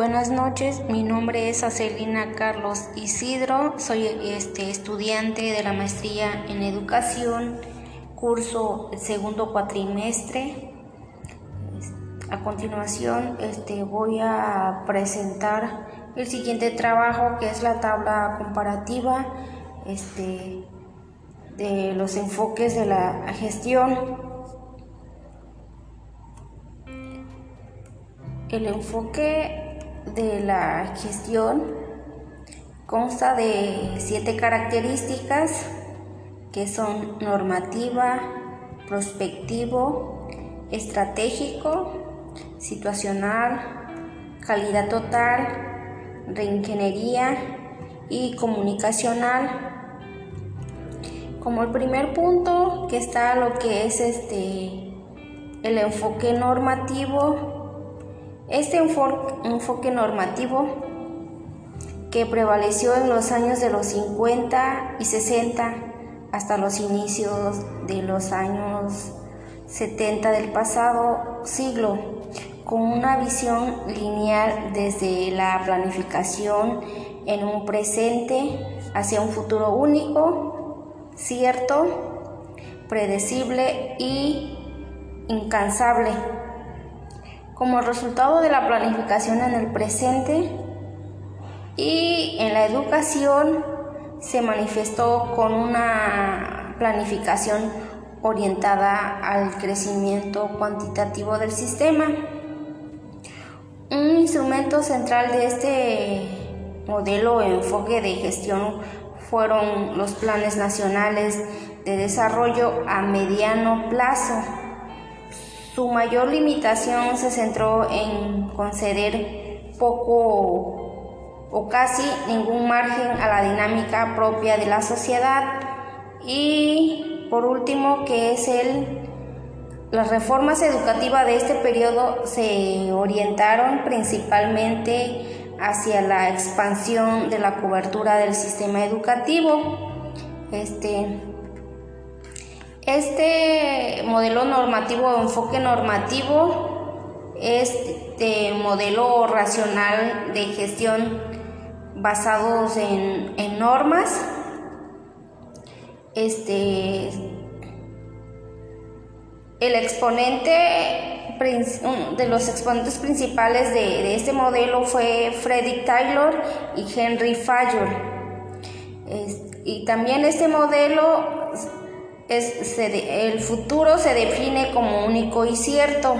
buenas noches, mi nombre es Acelina Carlos Isidro, soy este, estudiante de la maestría en educación, curso segundo cuatrimestre. A continuación este, voy a presentar el siguiente trabajo que es la tabla comparativa este, de los enfoques de la gestión. El enfoque de la gestión consta de siete características que son normativa, prospectivo, estratégico, situacional, calidad total, reingeniería y comunicacional. Como el primer punto que está lo que es este el enfoque normativo este enfoque normativo que prevaleció en los años de los 50 y 60 hasta los inicios de los años 70 del pasado siglo, con una visión lineal desde la planificación en un presente hacia un futuro único, cierto, predecible y incansable como resultado de la planificación en el presente y en la educación se manifestó con una planificación orientada al crecimiento cuantitativo del sistema. Un instrumento central de este modelo o enfoque de gestión fueron los planes nacionales de desarrollo a mediano plazo su mayor limitación se centró en conceder poco o casi ningún margen a la dinámica propia de la sociedad y por último que es el las reformas educativas de este periodo se orientaron principalmente hacia la expansión de la cobertura del sistema educativo. Este, este modelo normativo o enfoque normativo es de modelo racional de gestión basados en, normas. Este, el exponente de los exponentes principales de, este modelo fue Frederick Taylor y Henry Fayol. y también este modelo el futuro se define como único y cierto.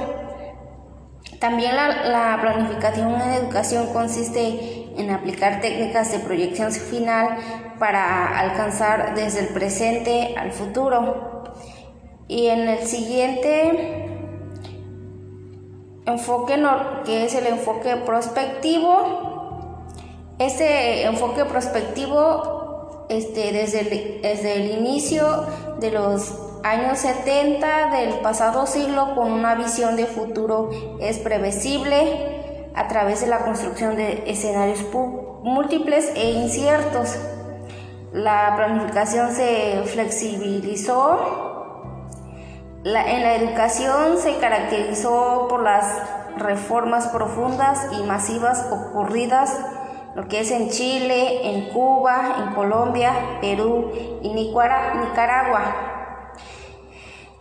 También la, planificación en educación consiste en aplicar técnicas de proyección final para alcanzar desde el presente al futuro. Y en el siguiente enfoque, que es el enfoque prospectivo, este enfoque prospectivo este, desde, desde el inicio de los años 70 del pasado siglo con una visión de futuro es previsible a través de la construcción de escenarios múltiples e inciertos. La planificación se flexibilizó. en la educación se caracterizó por las reformas profundas y masivas ocurridas lo que es en Chile, en Cuba, en Colombia, Perú y Nicaragua.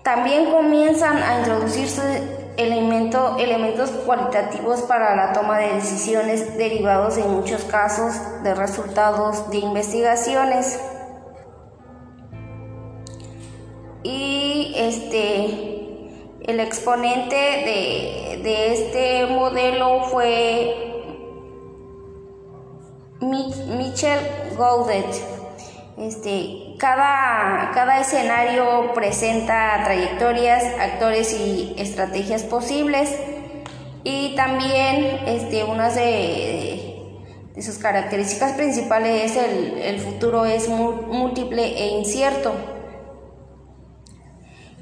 También comienzan a introducirse elementos cualitativos para la toma de decisiones derivados en muchos casos de resultados de investigaciones. Y este, el exponente de, de este modelo fue Michel Gaudet. Este, cada, cada escenario presenta trayectorias, actores y estrategias posibles y también este, una de, de, sus características principales es el, el futuro es múltiple e incierto.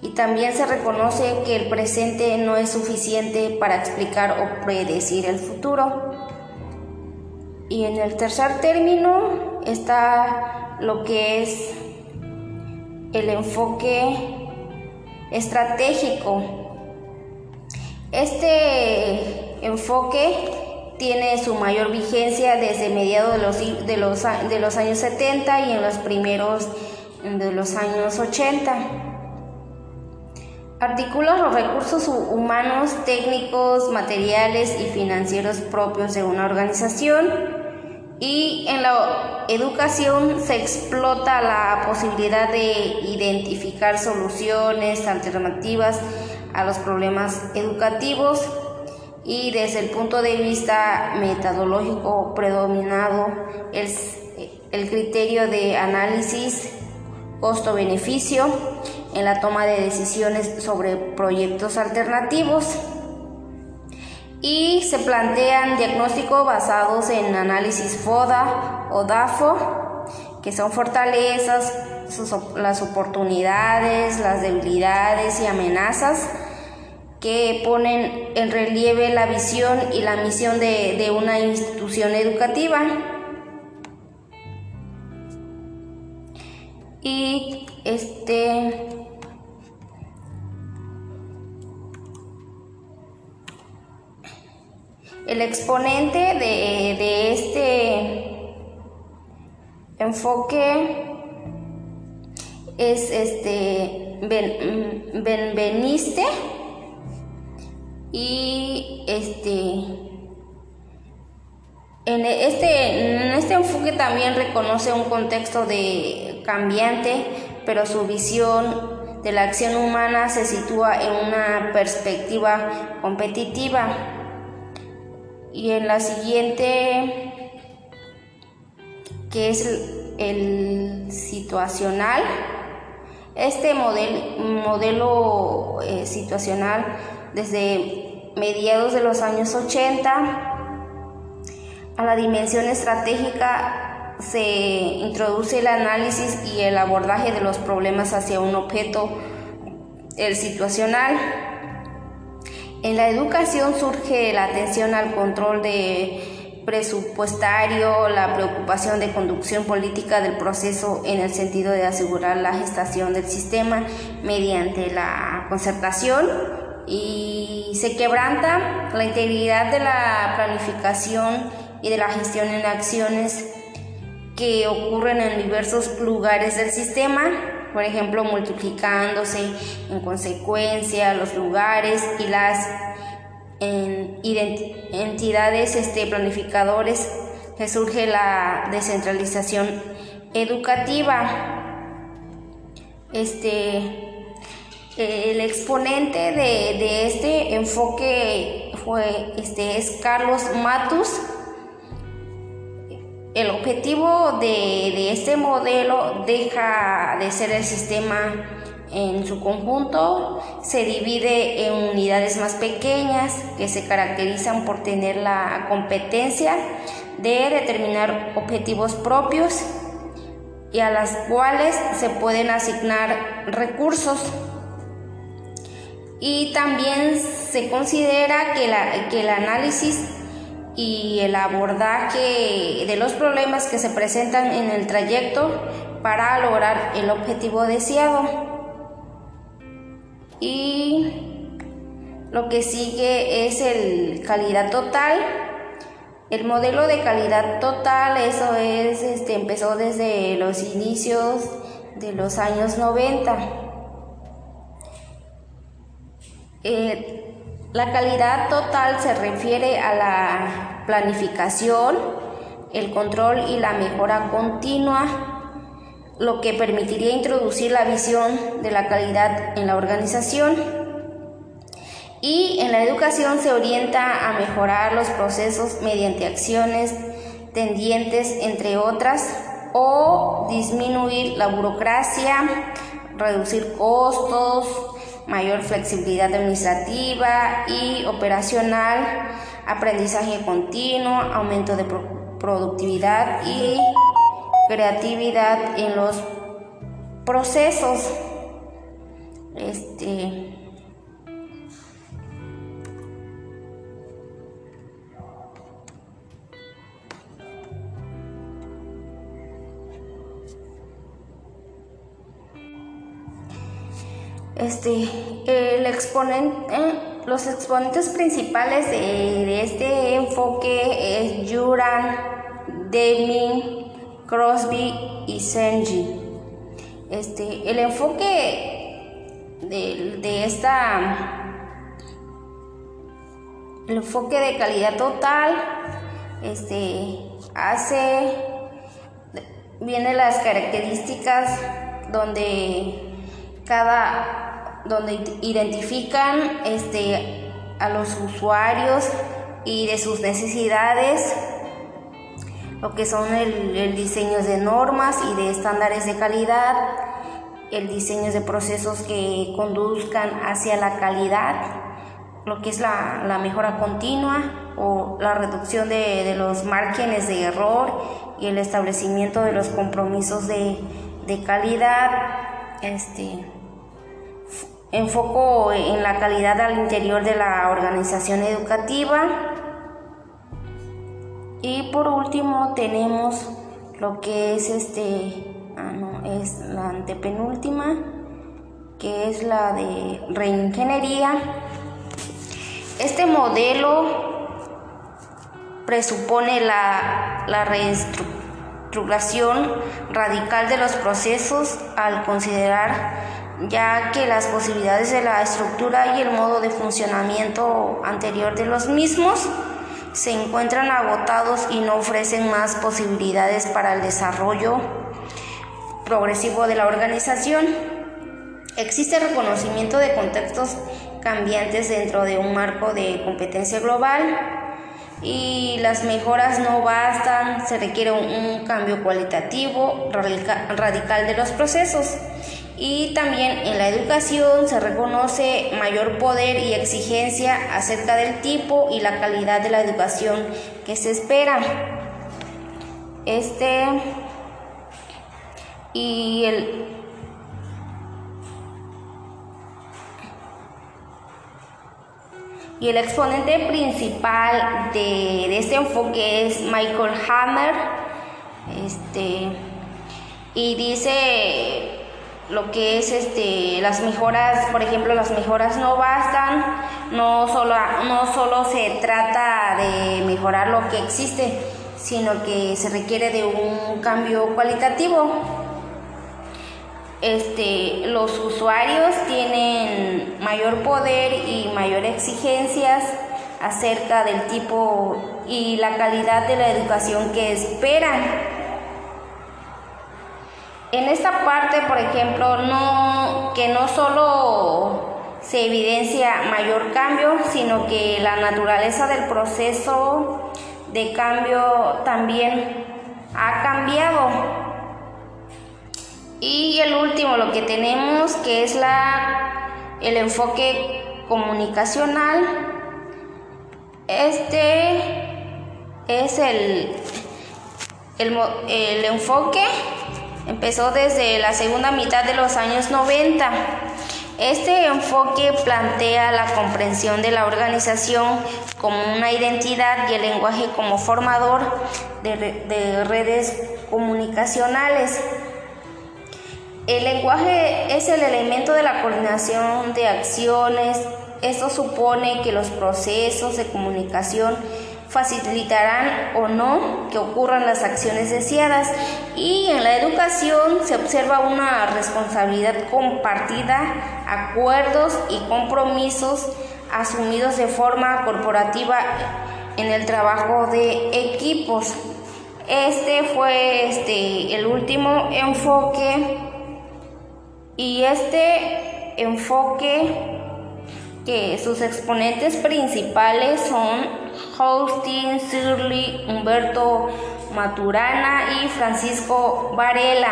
Y también se reconoce que el presente no es suficiente para explicar o predecir el futuro. Y en el tercer término está lo que es el enfoque estratégico. Este enfoque tiene su mayor vigencia desde mediados de los, de los, de los años 70 y en los primeros de los años 80. Articula los recursos humanos, técnicos, materiales y financieros propios de una organización y en la educación se explota la posibilidad de identificar soluciones alternativas a los problemas educativos y desde el punto de vista metodológico predominado el, el criterio de análisis costo-beneficio en la toma de decisiones sobre proyectos alternativos y se plantean diagnósticos basados en análisis FODA o DAFO, que son fortalezas, las oportunidades, las debilidades y amenazas que ponen en relieve la visión y la misión de, de una institución educativa. Y este El exponente de, este enfoque es este Benveniste y este en este, en este enfoque también reconoce un contexto de cambiante, pero su visión de la acción humana se sitúa en una perspectiva competitiva y en la siguiente que es el, situacional este modelo eh, situacional desde mediados de los años 80 a la dimensión estratégica se introduce el análisis y el abordaje de los problemas hacia un objeto, el situacional. En la educación surge la atención al control de presupuestario, la preocupación de conducción política del proceso en el sentido de asegurar la gestación del sistema mediante la concertación y se quebranta la integridad de la planificación y de la gestión en acciones que ocurren en diversos lugares del sistema por ejemplo, multiplicándose en consecuencia los lugares y las entidades este, planificadores que surge la descentralización educativa. Este, el exponente de, de este enfoque fue, este, es Carlos Matus, el objetivo de, este modelo deja de ser el sistema en su conjunto, se divide en unidades más pequeñas que se caracterizan por tener la competencia de determinar objetivos propios y a las cuales se pueden asignar recursos. Y también se considera que, el análisis y el abordaje de los problemas que se presentan en el trayecto para lograr el objetivo deseado. Y lo que sigue es el calidad total. El modelo de calidad total, eso es, este, empezó desde los inicios de los años 90. La calidad total se refiere a la planificación, el control y la mejora continua, lo que permitiría introducir la visión de la calidad en la organización. Y en la educación se orienta a mejorar los procesos mediante acciones tendientes, entre otras, o disminuir la burocracia, reducir costos, mayor flexibilidad administrativa y operacional, aprendizaje continuo, aumento de productividad y creatividad en los procesos. Este, Este, el exponente, los exponentes principales de, este enfoque es Juran, Deming, Crosby y Senji. Este, el enfoque de, de esta el enfoque de calidad total este, hace, viene las características donde cada, donde identifican este, a los usuarios y de sus necesidades, lo que son el, el diseño de normas y de estándares de calidad, el diseño de procesos que conduzcan hacia la calidad lo que es la, mejora continua o la reducción de, los márgenes de error y el establecimiento de los compromisos de, calidad. Este, enfoco en la calidad al interior de la organización educativa. Y por último tenemos lo que es este, ah, no, es la antepenúltima, que es la de reingeniería este modelo presupone la, reestructuración radical de los procesos al considerar ya que las posibilidades de la estructura y el modo de funcionamiento anterior de los mismos se encuentran agotados y no ofrecen más posibilidades para el desarrollo progresivo de la organización. Existe reconocimiento de contextos cambiantes dentro de un marco de competencia global y las mejoras no bastan, se requiere un, cambio cualitativo radical de los procesos. Y también en la educación se reconoce mayor poder y exigencia acerca del tipo y la calidad de la educación que se espera. Este y el Y el exponente principal de, este enfoque es Michael Hammer. Este, y dice lo que es este, las mejoras, por ejemplo, las mejoras no bastan, no solo, no solo se trata de mejorar lo que existe, sino que se requiere de un cambio cualitativo este, los usuarios tienen mayor poder y mayor exigencias acerca del tipo y la calidad de la educación que esperan. En esta parte, por ejemplo, no, que no solo se evidencia mayor cambio, sino que la naturaleza del proceso de cambio también ha cambiado. Y el último, lo que tenemos, que es la, el enfoque comunicacional. Este es el, el, el enfoque, empezó desde la segunda mitad de los años 90. Este enfoque plantea la comprensión de la organización como una identidad y el lenguaje como formador de, de redes comunicacionales. El lenguaje es el elemento de la coordinación de acciones. Esto supone que los procesos de comunicación facilitarán o no que ocurran las acciones deseadas y en la educación se observa una responsabilidad compartida, acuerdos y compromisos asumidos de forma corporativa en el trabajo de equipos. Este fue este, el último enfoque y este enfoque, que sus exponentes principales son Austin, Shirley, Humberto Maturana y Francisco Varela.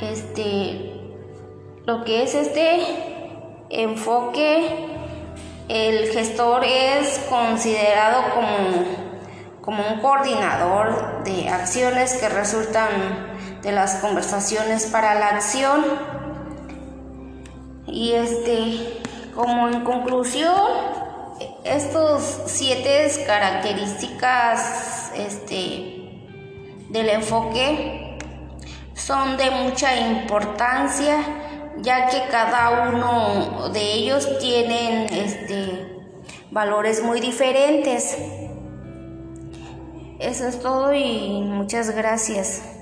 Este, lo que es este enfoque, el gestor es considerado como, como un coordinador de acciones que resultan de las conversaciones para la acción. Y este, como en conclusión, estos siete características este, del enfoque son de mucha importancia ya que cada uno de ellos tienen este, valores muy diferentes. Eso es todo y muchas gracias.